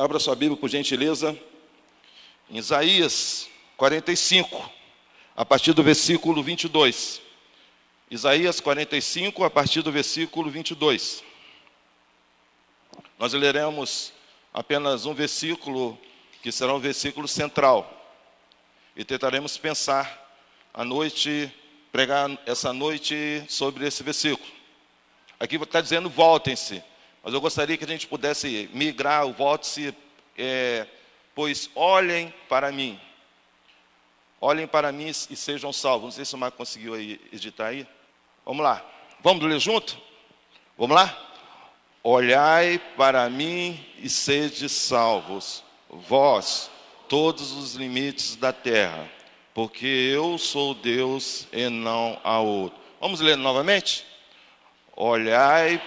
Abra sua Bíblia, por gentileza, em Isaías 45, a partir do versículo 22. Isaías 45, a partir do versículo 22. Nós leremos apenas um versículo, que será um versículo central, e tentaremos pensar à noite, pregar essa noite sobre esse versículo. Aqui está dizendo: voltem-se. Mas eu gostaria que a gente pudesse migrar o volte-se, é, pois olhem para mim. Olhem para mim e sejam salvos. Não sei se o Marco conseguiu aí, editar aí. Vamos lá. Vamos ler junto? Vamos lá? Olhai para mim e sede salvos, vós, todos os limites da terra, porque eu sou Deus e não há outro. Vamos ler novamente? Olhai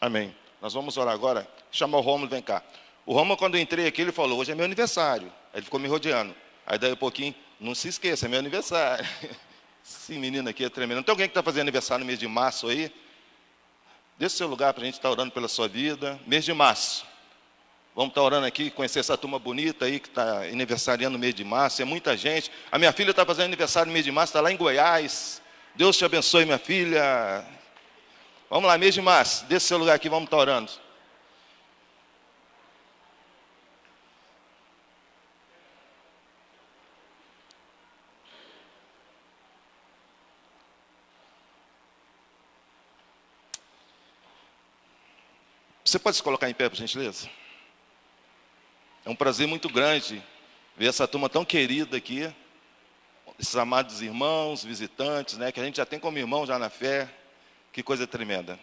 Amém. Nós vamos orar agora. Chama o Romulo, vem cá. O Romulo, quando eu entrei aqui, ele falou: hoje é meu aniversário. Aí ele ficou me rodeando. Aí daí um pouquinho, não se esqueça, é meu aniversário. Esse menino aqui é tremendo. Não tem alguém que está fazendo aniversário no mês de março aí? Deixa o seu lugar para a gente estar tá orando pela sua vida. Mês de março. Vamos estar tá orando aqui, conhecer essa turma bonita aí que está aniversariando no mês de março. É muita gente. A minha filha está fazendo aniversário no mês de março, está lá em Goiás. Deus te abençoe, minha filha. Vamos lá, mês de março. Desse seu lugar aqui, vamos estar orando. Você pode se colocar em pé, por gentileza? É um prazer muito grande ver essa turma tão querida aqui, esses amados irmãos, visitantes, né, que a gente já tem como irmão já na fé. Que coisa tremenda.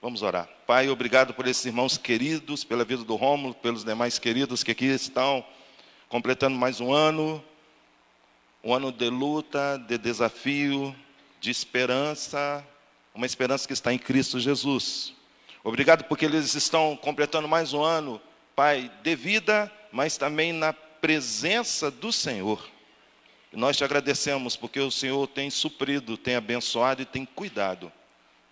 Vamos orar. Pai, obrigado por esses irmãos queridos, pela vida do Rômulo, pelos demais queridos que aqui estão completando mais um ano, um ano de luta, de desafio, de esperança, uma esperança que está em Cristo Jesus. Obrigado porque eles estão completando mais um ano, Pai, de vida, mas também na presença do Senhor. E nós te agradecemos porque o Senhor tem suprido, tem abençoado e tem cuidado.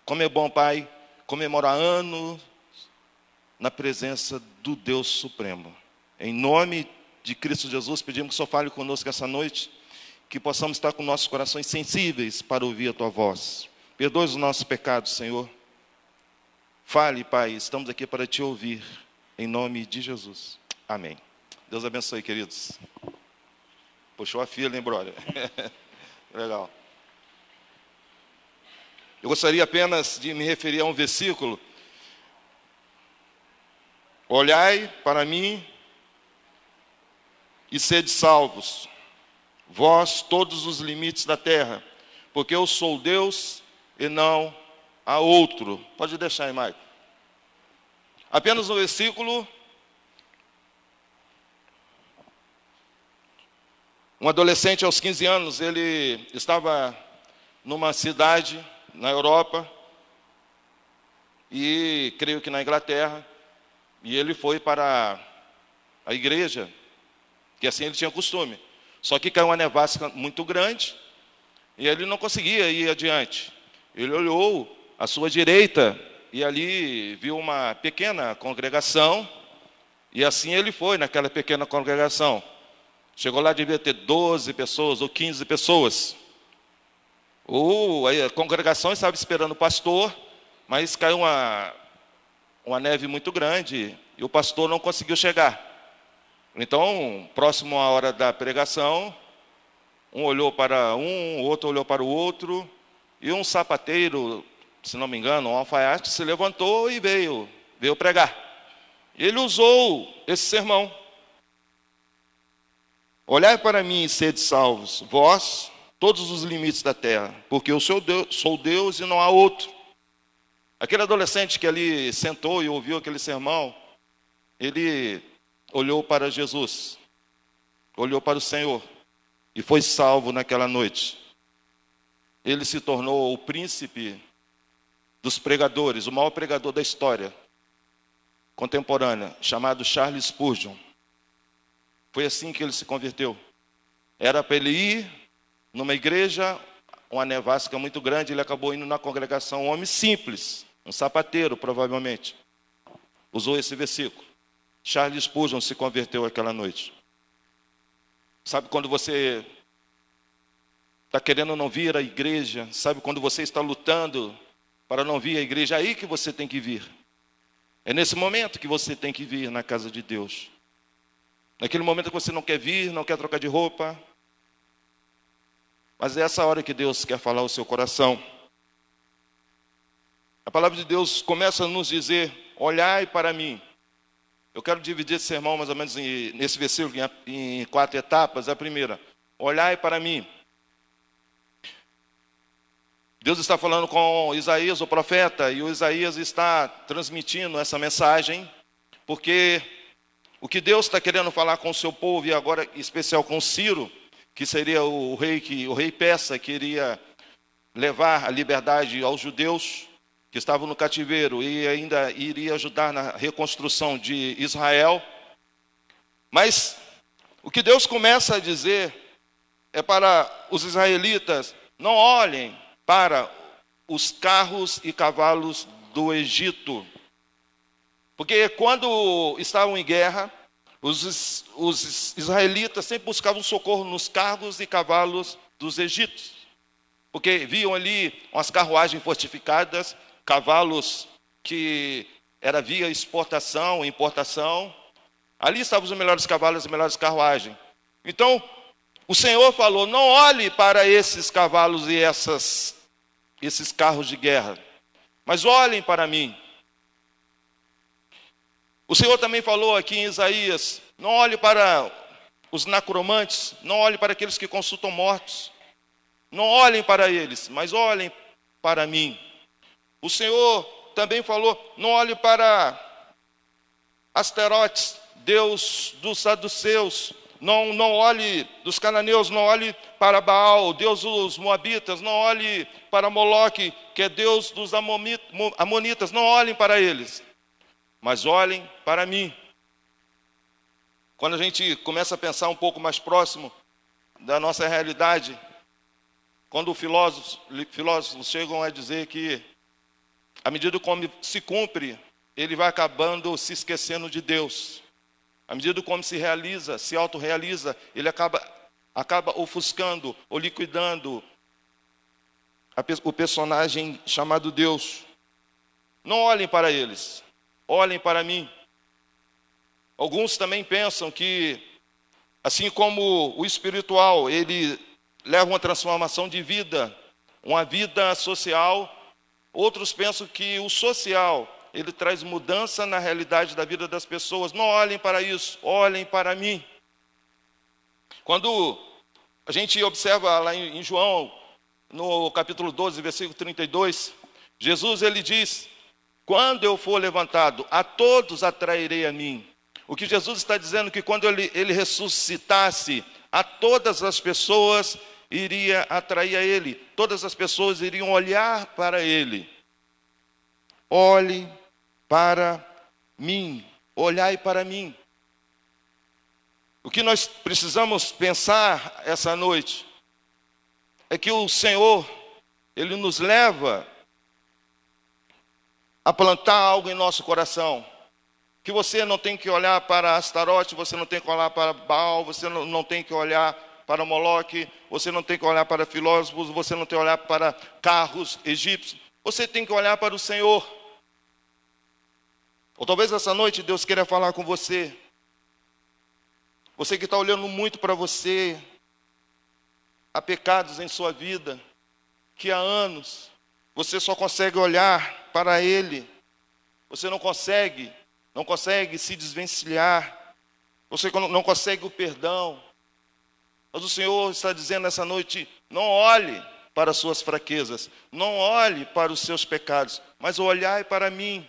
Como é bom, Pai, comemorar anos na presença do Deus Supremo. Em nome de Cristo Jesus, pedimos que o Senhor fale conosco essa noite, que possamos estar com nossos corações sensíveis para ouvir a Tua voz. Perdoe os nossos pecados, Senhor. Fale, Pai, estamos aqui para te ouvir, em nome de Jesus. Amém. Deus abençoe, queridos. Puxou a fila, hein, brother? Legal. Eu gostaria apenas de me referir a um versículo. Olhai para mim e sede salvos, vós todos os limites da terra, porque eu sou Deus e não a outro. Pode deixar aí, Maico. Apenas um versículo. Um adolescente aos 15 anos, ele estava numa cidade na Europa e creio que na Inglaterra, e ele foi para a igreja, que assim ele tinha costume. Só que caiu uma nevasca muito grande e ele não conseguia ir adiante. Ele olhou à sua direita e ali viu uma pequena congregação, e assim ele foi naquela pequena congregação. Chegou lá, devia ter 12 pessoas ou 15 pessoas. Ou a congregação estava esperando o pastor, mas caiu uma, uma neve muito grande e o pastor não conseguiu chegar. Então, próximo à hora da pregação, um olhou para um, o outro olhou para o outro, e um sapateiro se não me engano, um alfaiate se levantou e veio, veio pregar. Ele usou esse sermão. Olhai para mim e sede salvos, vós, todos os limites da terra, porque eu sou Deus, sou Deus e não há outro. Aquele adolescente que ali sentou e ouviu aquele sermão, ele olhou para Jesus, olhou para o Senhor e foi salvo naquela noite. Ele se tornou o príncipe dos pregadores, o maior pregador da história contemporânea, chamado Charles Spurgeon. Foi assim que ele se converteu. Era para ele ir numa igreja, uma nevasca muito grande, ele acabou indo na congregação, um homem simples, um sapateiro, provavelmente. Usou esse versículo. Charles Spurgeon se converteu aquela noite. Sabe quando você está querendo não vir à igreja? Sabe quando você está lutando para não vir à igreja? É aí que você tem que vir. É nesse momento que você tem que vir na casa de Deus. Naquele momento que você não quer vir, não quer trocar de roupa. Mas é essa hora que Deus quer falar ao seu coração. A palavra de Deus começa a nos dizer: olhai para mim. Eu quero dividir esse sermão mais ou menos nesse versículo em quatro etapas. A primeira, olhai para mim. Deus está falando com Isaías, o profeta, e o Isaías está transmitindo essa mensagem, porque o que Deus está querendo falar com o seu povo, e agora em especial com Ciro, que seria o rei que o rei persa queria levar a liberdade aos judeus que estavam no cativeiro e ainda iria ajudar na reconstrução de Israel. Mas o que Deus começa a dizer é para os israelitas: não olhem para os carros e cavalos do Egito, porque quando estavam em guerra, os, os israelitas sempre buscavam socorro nos carros e cavalos dos egípcios, porque viam ali umas carruagens fortificadas, cavalos que era via exportação, importação. Ali estavam os melhores cavalos, as melhores carruagens. Então, o Senhor falou: não olhe para esses cavalos e essas, esses carros de guerra, mas olhem para mim. O Senhor também falou aqui em Isaías: não olhe para os necromantes, não olhe para aqueles que consultam mortos, não olhem para eles, mas olhem para mim. O Senhor também falou: não olhe para Asterotes, Deus dos saduceus, não, não olhe dos cananeus, não olhe para Baal, Deus dos moabitas, não olhe para Moloque, que é Deus dos amonitas, não olhem para eles mas olhem para mim. Quando a gente começa a pensar um pouco mais próximo da nossa realidade, quando filósofos, filósofos chegam a dizer que, à medida como se cumpre, ele vai acabando se esquecendo de Deus. À medida como se realiza, se autorrealiza, ele acaba, acaba ofuscando ou liquidando o personagem chamado Deus. Não olhem para eles, olhem para mim. Alguns também pensam que, assim como o espiritual, ele leva uma transformação de vida, uma vida social, outros pensam que o social, ele traz mudança na realidade da vida das pessoas. Não olhem para isso, olhem para mim. Quando a gente observa lá em João, no capítulo 12, versículo 32, Jesus ele diz: quando eu for levantado, a todos atrairei a mim. O que Jesus está dizendo é que quando ele, ele ressuscitasse, a todas as pessoas iria atrair a ele, todas as pessoas iriam olhar para ele. Olhe para mim, olhai para mim. O que nós precisamos pensar essa noite é que o Senhor, Ele nos leva a plantar algo em nosso coração. Que você não tem que olhar para Astarote, você não tem que olhar para Baal, você não, não tem que olhar para Moloque, você não tem que olhar para filósofos, você não tem que olhar para carros egípcios, você tem que olhar para o Senhor. Ou talvez essa noite Deus queira falar com você. Você que está olhando muito para você, há pecados em sua vida, que há anos você só consegue olhar para Ele. Você não consegue, não consegue se desvencilhar. Você não consegue o perdão. Mas o Senhor está dizendo nessa noite: não olhe para as suas fraquezas, não olhe para os seus pecados, mas olhai para mim.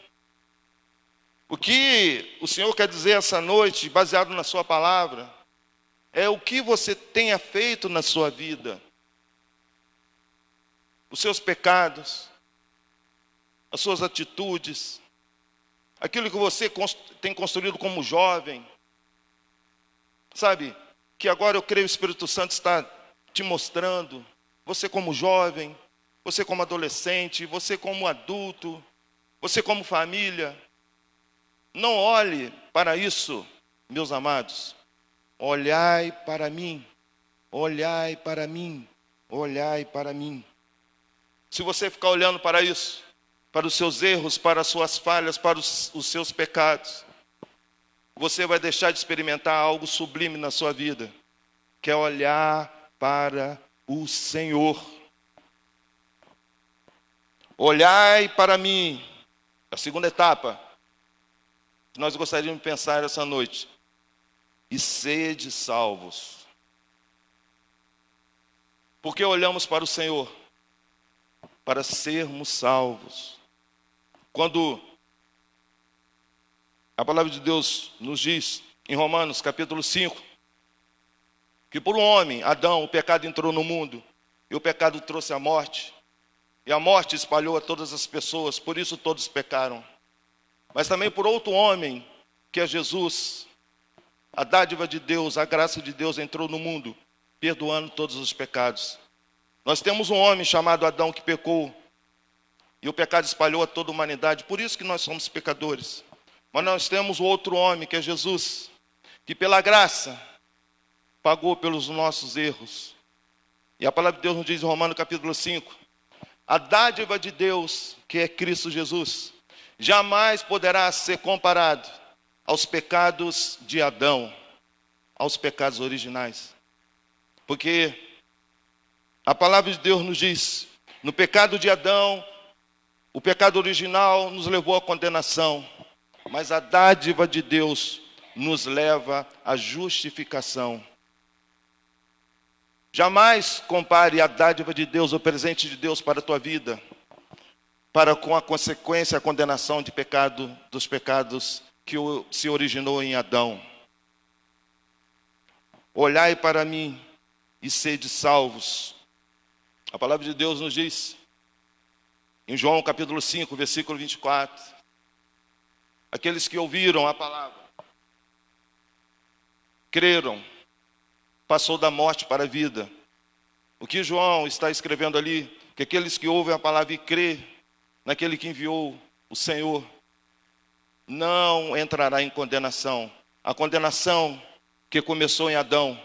O que o Senhor quer dizer essa noite, baseado na Sua palavra, é o que você tenha feito na sua vida, os seus pecados, as suas atitudes, aquilo que você tem construído como jovem. Sabe, que agora eu creio o Espírito Santo está te mostrando, você como jovem, você como adolescente, você como adulto, você como família. Não olhe para isso, meus amados. Olhai para mim, olhai para mim, olhai para mim. Se você ficar olhando para isso, para os seus erros, para as suas falhas, para os, os seus pecados, você vai deixar de experimentar algo sublime na sua vida, que é olhar para o Senhor. Olhai para mim, a segunda etapa, que nós gostaríamos de pensar essa noite, e sede salvos. Porque olhamos para o Senhor, para sermos salvos. Quando a palavra de Deus nos diz em Romanos capítulo 5 que por um homem, Adão, o pecado entrou no mundo e o pecado trouxe a morte, e a morte espalhou a todas as pessoas, por isso todos pecaram. Mas também por outro homem, que é Jesus, a dádiva de Deus, a graça de Deus entrou no mundo, perdoando todos os pecados. Nós temos um homem chamado Adão que pecou, e o pecado espalhou a toda a humanidade, por isso que nós somos pecadores. Mas nós temos outro homem, que é Jesus, que pela graça pagou pelos nossos erros. E a palavra de Deus nos diz em Romanos capítulo 5: a dádiva de Deus, que é Cristo Jesus, jamais poderá ser comparado aos pecados de Adão, aos pecados originais. Porque a palavra de Deus nos diz: no pecado de Adão, o pecado original nos levou à condenação mas a dádiva de Deus nos leva à justificação. Jamais compare a dádiva de Deus, o presente de Deus para a tua vida, para com a consequência, a condenação de pecado, dos pecados que se originou em Adão. Olhai para mim e sede salvos. A palavra de Deus nos diz, em João capítulo 5, versículo 24, aqueles que ouviram a palavra, creram, passou da morte para a vida. O que João está escrevendo ali, que aqueles que ouvem a palavra e crê naquele que enviou o Senhor, não entrará em condenação. A condenação que começou em Adão,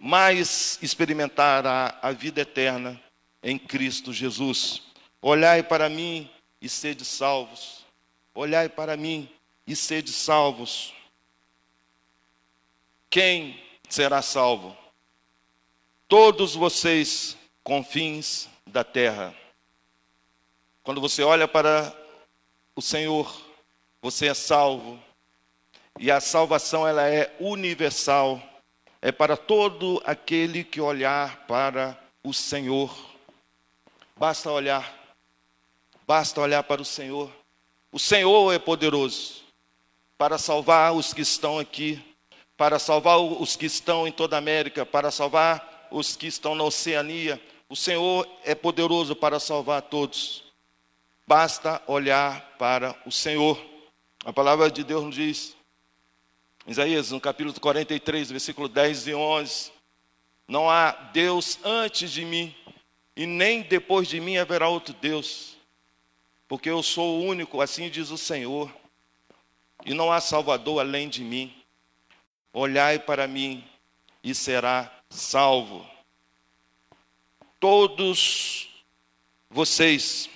mas experimentará a vida eterna em Cristo Jesus. Olhai para mim e sede salvos olhai para mim e sede salvos. Quem será salvo? Todos vocês, confins da terra. Quando você olha para o Senhor, você é salvo. E a salvação ela é universal. É para todo aquele que olhar para o Senhor. Basta olhar. Basta olhar para o Senhor. O Senhor é poderoso para salvar os que estão aqui, para salvar os que estão em toda a América, para salvar os que estão na Oceania. O Senhor é poderoso para salvar todos. Basta olhar para o Senhor. A palavra de Deus nos diz, Isaías, no capítulo 43, versículo 10 e 11: Não há Deus antes de mim, e nem depois de mim haverá outro Deus porque eu sou o único, assim diz o Senhor, e não há Salvador além de mim. Olhai para mim e será salvo. Todos vocês,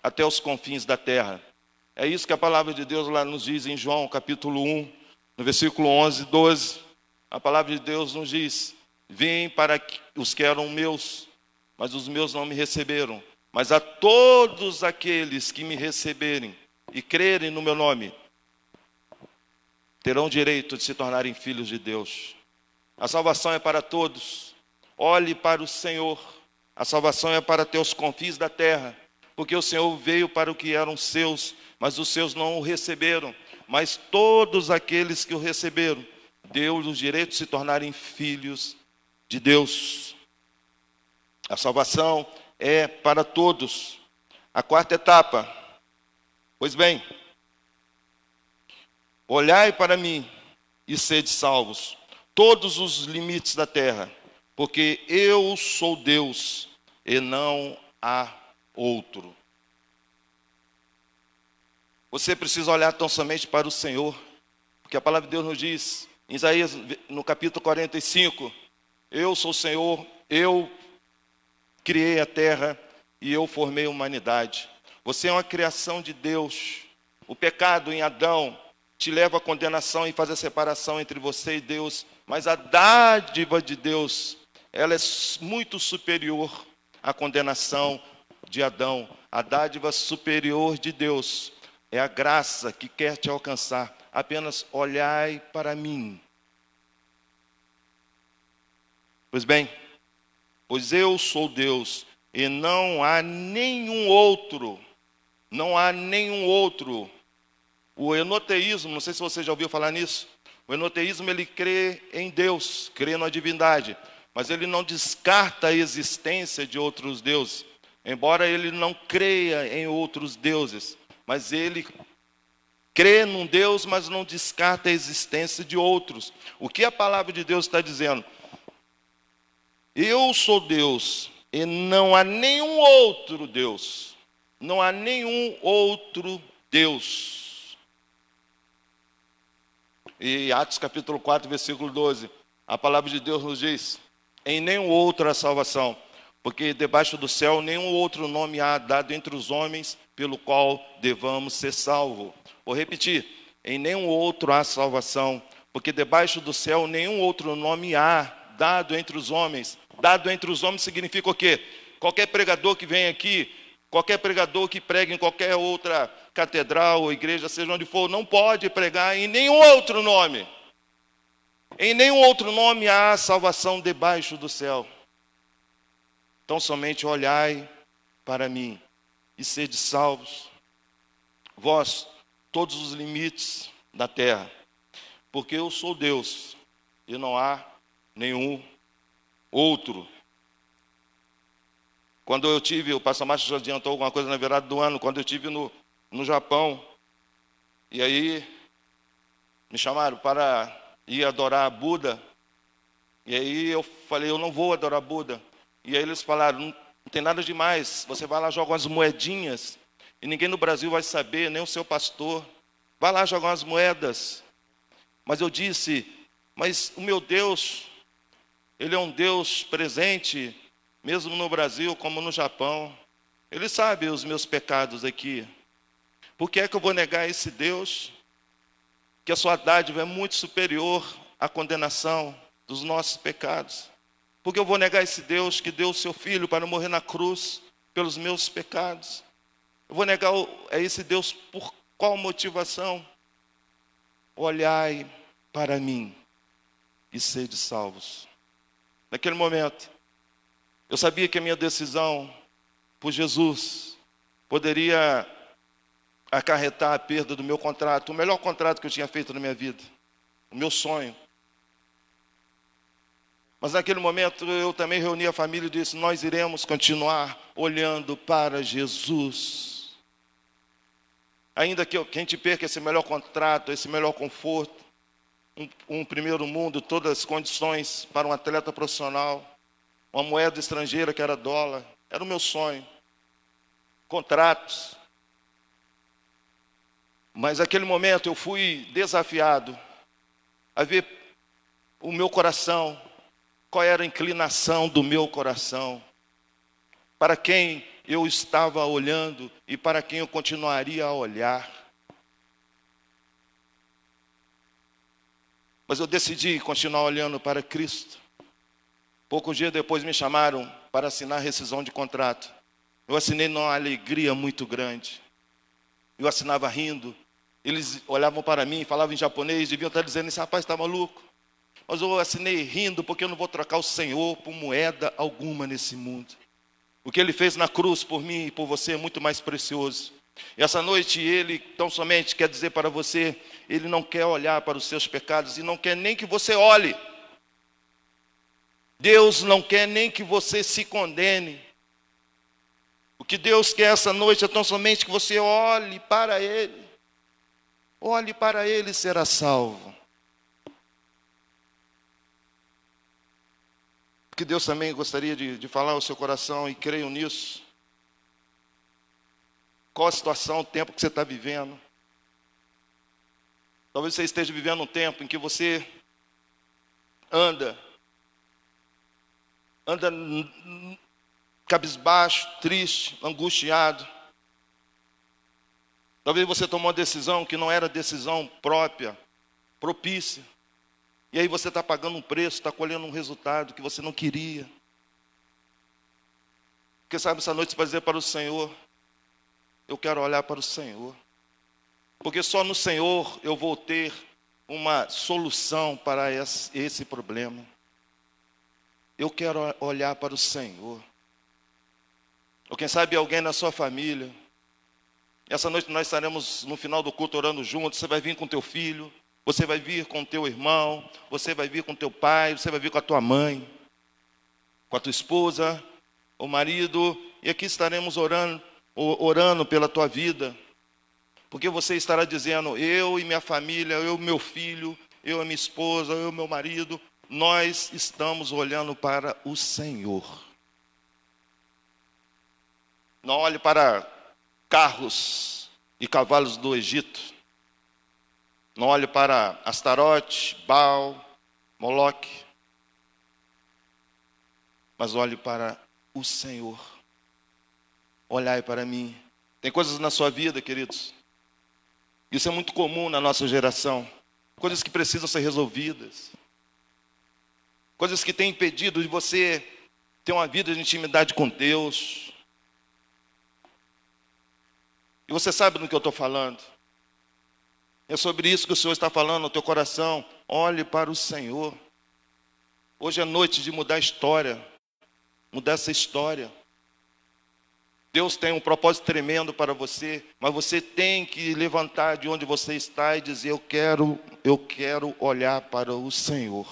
até os confins da terra. É isso que a palavra de Deus lá nos diz em João, capítulo 1, no versículo 11 e 12. A palavra de Deus nos diz: Vim para os que eram meus, mas os meus não me receberam. Mas a todos aqueles que me receberem e crerem no meu nome, terão direito de se tornarem filhos de Deus. A salvação é para todos. Olhe para o Senhor. A salvação é para teus confins da terra, porque o Senhor veio para o que eram seus, mas os seus não o receberam. Mas todos aqueles que o receberam, deu-lhes o direito de se tornarem filhos de Deus. A salvação é para todos. A quarta etapa. Pois bem, olhai para mim e sede salvos, todos os limites da terra, porque eu sou Deus e não há outro. Você precisa olhar tão somente para o Senhor, porque a palavra de Deus nos diz, em Isaías, no capítulo 45, eu sou o Senhor, eu criei a terra e eu formei a humanidade. Você é uma criação de Deus. O pecado em Adão te leva à condenação e faz a separação entre você e Deus, mas a dádiva de Deus, ela é muito superior à condenação de Adão. A dádiva superior de Deus é a graça que quer te alcançar. Apenas olhai para mim. Pois bem, pois eu sou Deus e não há nenhum outro, não há nenhum outro. O enoteísmo, não sei se você já ouviu falar nisso. O enoteísmo ele crê em Deus, crê na divindade, mas ele não descarta a existência de outros deuses. Embora ele não creia em outros deuses, mas ele crê num Deus, mas não descarta a existência de outros. O que a palavra de Deus está dizendo? Eu sou Deus e não há nenhum outro Deus. Não há nenhum outro Deus. E Atos capítulo 4, versículo 12, a palavra de Deus nos diz: em nenhum outro há salvação, porque debaixo do céu nenhum outro nome há dado entre os homens pelo qual devamos ser salvos. Vou repetir: em nenhum outro há salvação, porque debaixo do céu nenhum outro nome há dado entre os homens. Dado entre os homens significa o quê? Qualquer pregador que vem aqui, qualquer pregador que pregue em qualquer outra catedral ou igreja, seja onde for, não pode pregar em nenhum outro nome. Em nenhum outro nome há salvação debaixo do céu. Então somente olhai para mim e sede salvos, vós, todos os limites da terra, porque eu sou Deus e não há nenhum outro. Quando eu tive, o pastor Márcio já adiantou alguma coisa na virada do ano, quando eu tive no, no Japão, e aí me chamaram para ir adorar Buda, e aí eu falei, eu não vou adorar Buda. E aí eles falaram, não tem nada demais. Você vai lá, joga umas moedinhas. E ninguém no Brasil vai saber, nem o seu pastor. Vai lá jogar umas moedas. Mas eu disse, mas o meu Deus, Ele é um Deus presente, mesmo no Brasil como no Japão. Ele sabe os meus pecados aqui. Por que é que eu vou negar esse Deus? Que a sua dádiva é muito superior à condenação dos nossos pecados. Porque eu vou negar esse Deus que deu o seu filho para morrer na cruz pelos meus pecados? Eu vou negar a esse Deus por qual motivação? Olhai para mim e sede salvos. Naquele momento, eu sabia que a minha decisão por Jesus poderia acarretar a perda do meu contrato, o melhor contrato que eu tinha feito na minha vida, o meu sonho. Mas naquele momento eu também reuni a família e disse: Nós iremos continuar olhando para Jesus. Ainda que a gente perca esse melhor contrato, esse melhor conforto, um, um primeiro mundo, todas as condições para um atleta profissional, uma moeda estrangeira que era dólar, era o meu sonho. Contratos. Mas naquele momento eu fui desafiado a ver o meu coração qual era a inclinação do meu coração, para quem eu estava olhando e para quem eu continuaria a olhar. Mas eu decidi continuar olhando para Cristo. Poucos dias depois me chamaram para assinar rescisão de contrato. Eu assinei numa alegria muito grande. Eu assinava rindo. Eles olhavam para mim, falavam em japonês, deviam estar dizendo: esse rapaz está maluco. Mas eu assinei rindo, porque eu não vou trocar o Senhor por moeda alguma nesse mundo. O que ele fez na cruz por mim e por você é muito mais precioso. E essa noite ele tão somente quer dizer para você, ele não quer olhar para os seus pecados e não quer nem que você olhe. Deus não quer nem que você se condene. O que Deus quer essa noite é tão somente que você olhe para Ele. Olhe para Ele e será salvo. Que Deus também gostaria de, de falar ao seu coração e creio nisso. Qual a situação, o tempo que você está vivendo? Talvez você esteja vivendo um tempo em que você anda, anda cabisbaixo, triste, angustiado. Talvez você tomou uma decisão que não era decisão própria, propícia. E aí você está pagando um preço, está colhendo um resultado que você não queria. Porque sabe, essa noite você vai dizer para o Senhor, eu quero olhar para o Senhor. Porque só no Senhor eu vou ter uma solução para esse problema. Eu quero olhar para o Senhor. Ou quem sabe alguém na sua família. Essa noite nós estaremos no final do culto orando juntos. Você vai vir com teu filho, você vai vir com teu irmão, você vai vir com teu pai, você vai vir com a tua mãe, com a tua esposa, o marido, e aqui estaremos orando, orando pela tua vida. Porque você estará dizendo: eu e minha família, eu e meu filho, eu e minha esposa, eu e meu marido, nós estamos olhando para o Senhor. Não olhe para carros e cavalos do Egito. Não olhe para Astarote, Baal, Moloque, mas olhe para o Senhor. Olhai para mim. Tem coisas na sua vida, queridos. Isso é muito comum na nossa geração. Coisas que precisam ser resolvidas. Coisas que têm impedido de você ter uma vida de intimidade com Deus. E você sabe do que eu estou falando. É sobre isso que o Senhor está falando no teu coração. Olhe para o Senhor. Hoje é noite de mudar a história. Mudar essa história. Deus tem um propósito tremendo para você, mas você tem que levantar de onde você está e dizer: Eu quero, eu quero olhar para o Senhor.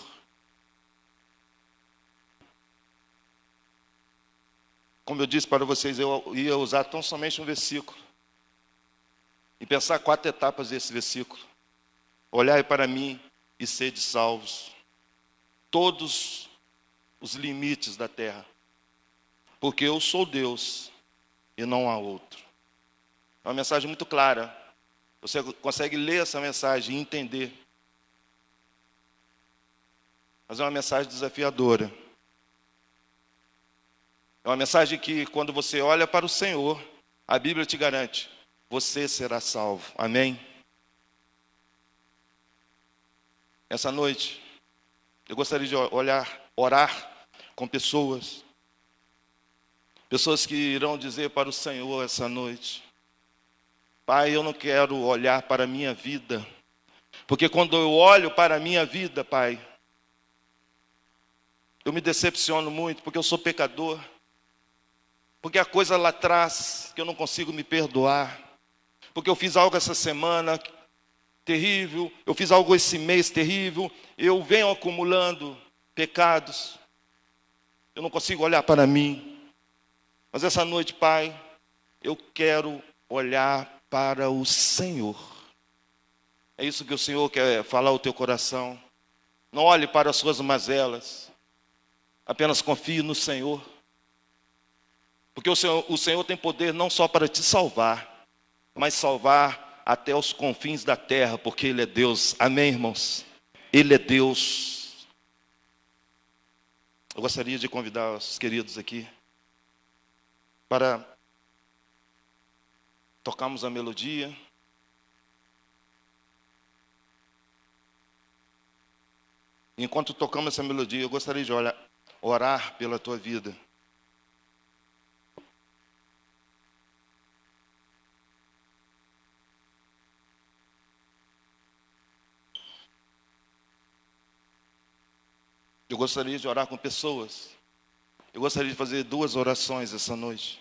Como eu disse para vocês, eu ia usar tão somente um versículo e pensar quatro etapas desse versículo. Olhai para mim e sede salvos, todos os limites da terra, porque eu sou Deus e não há outro. É uma mensagem muito clara. Você consegue ler essa mensagem e entender. Mas é uma mensagem desafiadora. É uma mensagem que, quando você olha para o Senhor, a Bíblia te garante: você será salvo. Amém? Essa noite, eu gostaria de olhar, orar com pessoas, pessoas que irão dizer para o Senhor essa noite: Pai, eu não quero olhar para a minha vida, porque quando eu olho para a minha vida, Pai, eu me decepciono muito, porque eu sou pecador, porque a coisa lá atrás que eu não consigo me perdoar, porque eu fiz algo essa semana terrível, eu fiz algo esse mês terrível, eu venho acumulando pecados, eu não consigo olhar para mim. Mas essa noite, Pai, eu quero olhar para o Senhor. É isso que o Senhor quer falar ao teu coração. Não olhe para as suas mazelas, apenas confie no Senhor. Porque o Senhor, o Senhor tem poder não só para te salvar, mas salvar até os confins da terra, porque Ele é Deus. Amém, irmãos? Ele é Deus. Eu gostaria de convidar os queridos aqui para tocarmos a melodia. Enquanto tocamos essa melodia, eu gostaria de orar pela tua vida. Eu gostaria de orar com pessoas. Eu gostaria de fazer duas orações essa noite.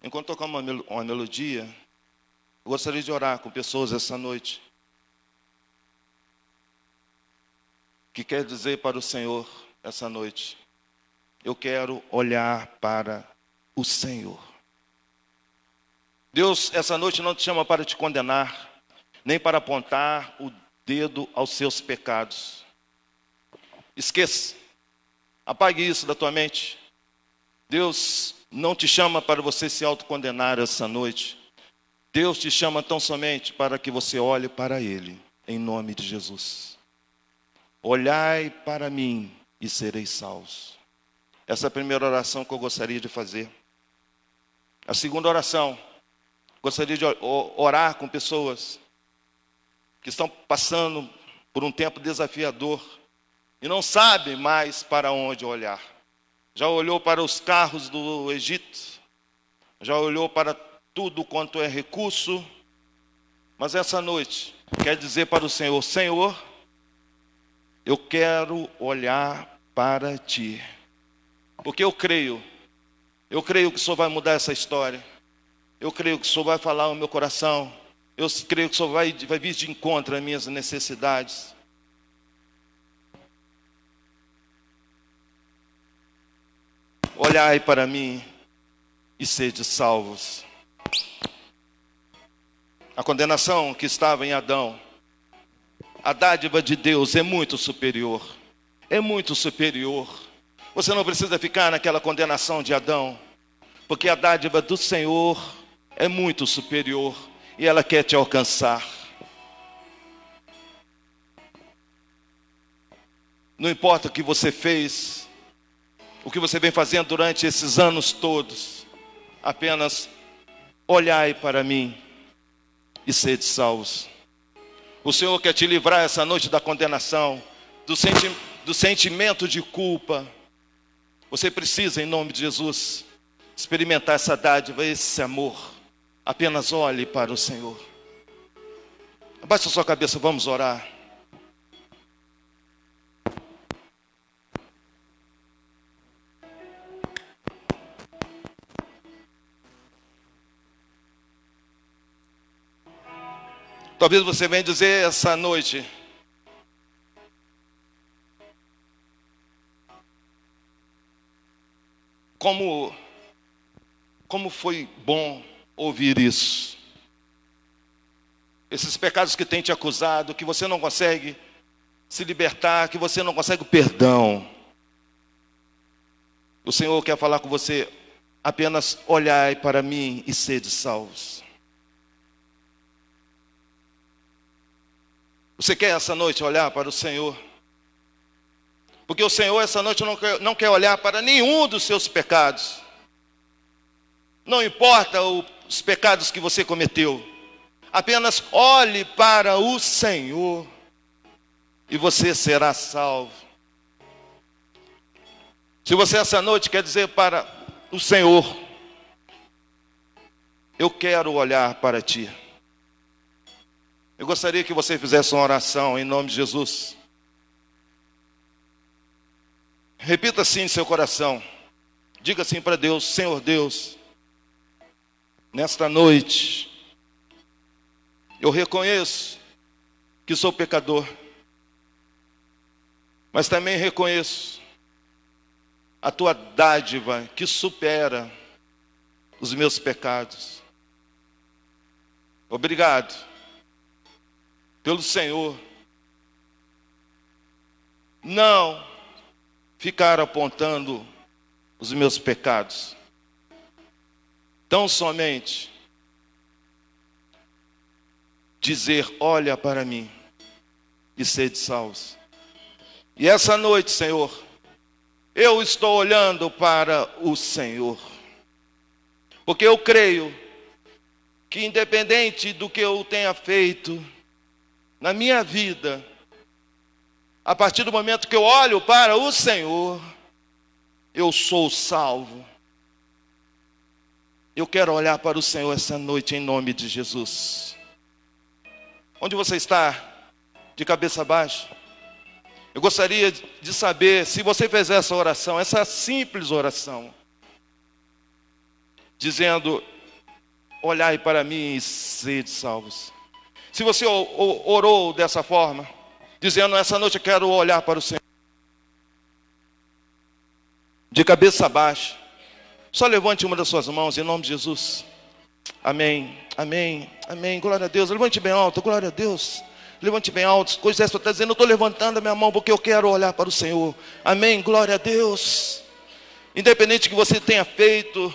Enquanto tocar uma, uma melodia, eu gostaria de orar com pessoas essa noite. Que quer dizer para o Senhor essa noite: Eu quero olhar para o Senhor. Deus, essa noite não te chama para te condenar, nem para apontar o dedo aos seus pecados. Esqueça, apague isso da tua mente. Deus não te chama para você se autocondenar essa noite. Deus te chama tão somente para que você olhe para Ele, em nome de Jesus. Olhai para mim e sereis salvos. Essa é a primeira oração que eu gostaria de fazer. A segunda oração, gostaria de orar com pessoas que estão passando por um tempo desafiador e não sabem mais para onde olhar. Já olhou para os carros do Egito, já olhou para tudo quanto é recurso, mas essa noite quer dizer para o Senhor: Senhor, eu quero olhar para ti, porque eu creio, eu creio que o Senhor vai mudar essa história, eu creio que o Senhor vai falar no meu coração, eu creio que o Senhor vai, vai vir de encontro às minhas necessidades. Olhai para mim e sede salvos. A condenação que estava em Adão, a dádiva de Deus é muito superior. É muito superior. Você não precisa ficar naquela condenação de Adão, porque a dádiva do Senhor é muito superior e ela quer te alcançar. Não importa o que você fez, o que você vem fazendo durante esses anos todos, apenas olhai para mim e sede salvos. O Senhor quer te livrar essa noite da condenação, do, senti do sentimento de culpa. Você precisa, em nome de Jesus, experimentar essa dádiva, esse amor. Apenas olhe para o Senhor. Abaixe a sua cabeça, vamos orar. Talvez você venha dizer essa noite, como, como foi bom ouvir isso. Esses pecados que tem te acusado, que você não consegue se libertar, que você não consegue perdão. O Senhor quer falar com você, apenas olhai para mim e sede salvos. Você quer essa noite olhar para o Senhor? Porque o Senhor essa noite não quer, não quer olhar para nenhum dos seus pecados. Não importa os pecados que você cometeu. Apenas olhe para o Senhor e você será salvo. Se você essa noite quer dizer para o Senhor, eu quero olhar para ti. Eu gostaria que você fizesse uma oração em nome de Jesus. Repita assim em seu coração. Diga assim para Deus: Senhor Deus, nesta noite, eu reconheço que sou pecador, mas também reconheço a tua dádiva que supera os meus pecados. Obrigado pelo Senhor não ficar apontando os meus pecados Tão somente dizer: Olha para mim e sede salvos. E essa noite, Senhor, eu estou olhando para o Senhor, porque eu creio que, independente do que eu tenha feito na minha vida, a partir do momento que eu olho para o Senhor, eu sou salvo eu quero olhar para o Senhor essa noite em nome de Jesus. Onde você está? De cabeça baixa? Eu gostaria de saber se você fez essa oração, essa simples oração, dizendo: Olhai para mim e sede salvos. Se você orou dessa forma, dizendo: Essa noite eu quero olhar para o Senhor, de cabeça baixa, só levante uma das suas mãos em nome de Jesus. Amém, amém, amém. Glória a Deus. Levante bem alto, glória a Deus. Levante bem alto. Coisa essa está dizendo, eu estou levantando a minha mão porque eu quero olhar para o Senhor. Amém, glória a Deus. Independente que você tenha feito,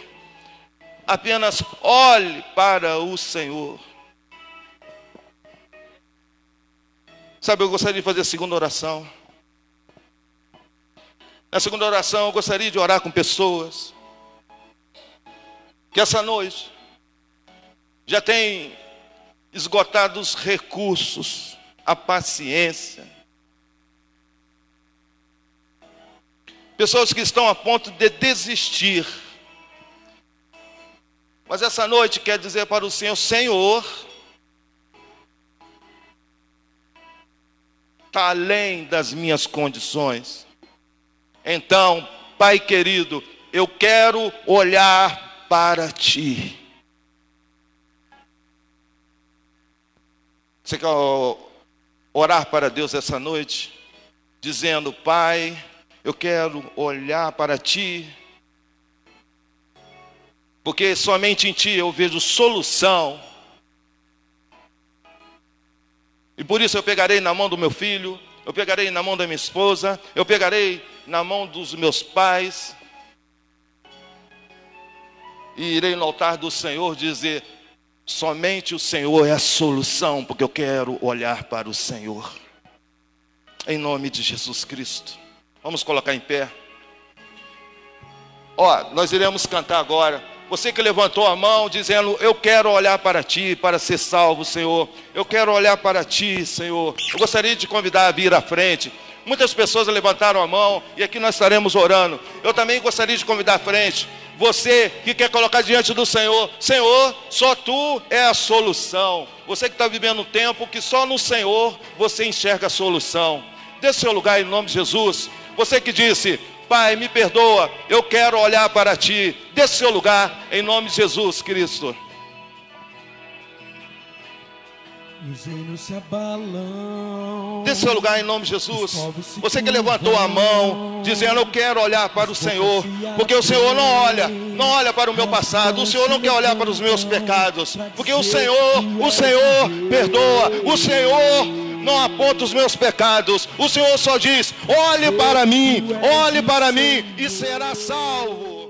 apenas olhe para o Senhor. Sabe, eu gostaria de fazer a segunda oração. Na segunda oração, eu gostaria de orar com pessoas que essa noite já tem esgotado os recursos, a paciência. Pessoas que estão a ponto de desistir. Mas essa noite quer dizer para o Senhor: Senhor, está além das minhas condições. Então, Pai querido, eu quero olhar para Ti. Você quer orar para Deus essa noite? Dizendo, Pai, eu quero olhar para Ti, porque somente em Ti eu vejo solução E por isso eu pegarei na mão do meu filho, eu pegarei na mão da minha esposa, eu pegarei na mão dos meus pais, e irei no altar do Senhor dizer: somente o Senhor é a solução, porque eu quero olhar para o Senhor. Em nome de Jesus Cristo. Vamos colocar em pé. Ó, nós iremos cantar agora. Você que levantou a mão dizendo: Eu quero olhar para ti, para ser salvo, Senhor. Eu quero olhar para ti, Senhor. Eu gostaria de te convidar a vir à frente. Muitas pessoas levantaram a mão e aqui nós estaremos orando. Eu também gostaria de convidar à frente. Você que quer colocar diante do Senhor, Senhor, só tu é a solução. Você que está vivendo um tempo que só no Senhor você enxerga a solução. Dê seu lugar em nome de Jesus. Você que disse, Pai, me perdoa, eu quero olhar para Ti. Desse seu lugar, em nome de Jesus Cristo. Desse seu lugar em nome de Jesus. Você que levantou a mão, dizendo: Eu quero olhar para o Senhor, porque o Senhor não olha, não olha para o meu passado, o Senhor não quer olhar para os meus pecados, porque o Senhor, o Senhor perdoa, o Senhor não aponta os meus pecados. O Senhor só diz: olhe para mim, olhe para mim e será salvo.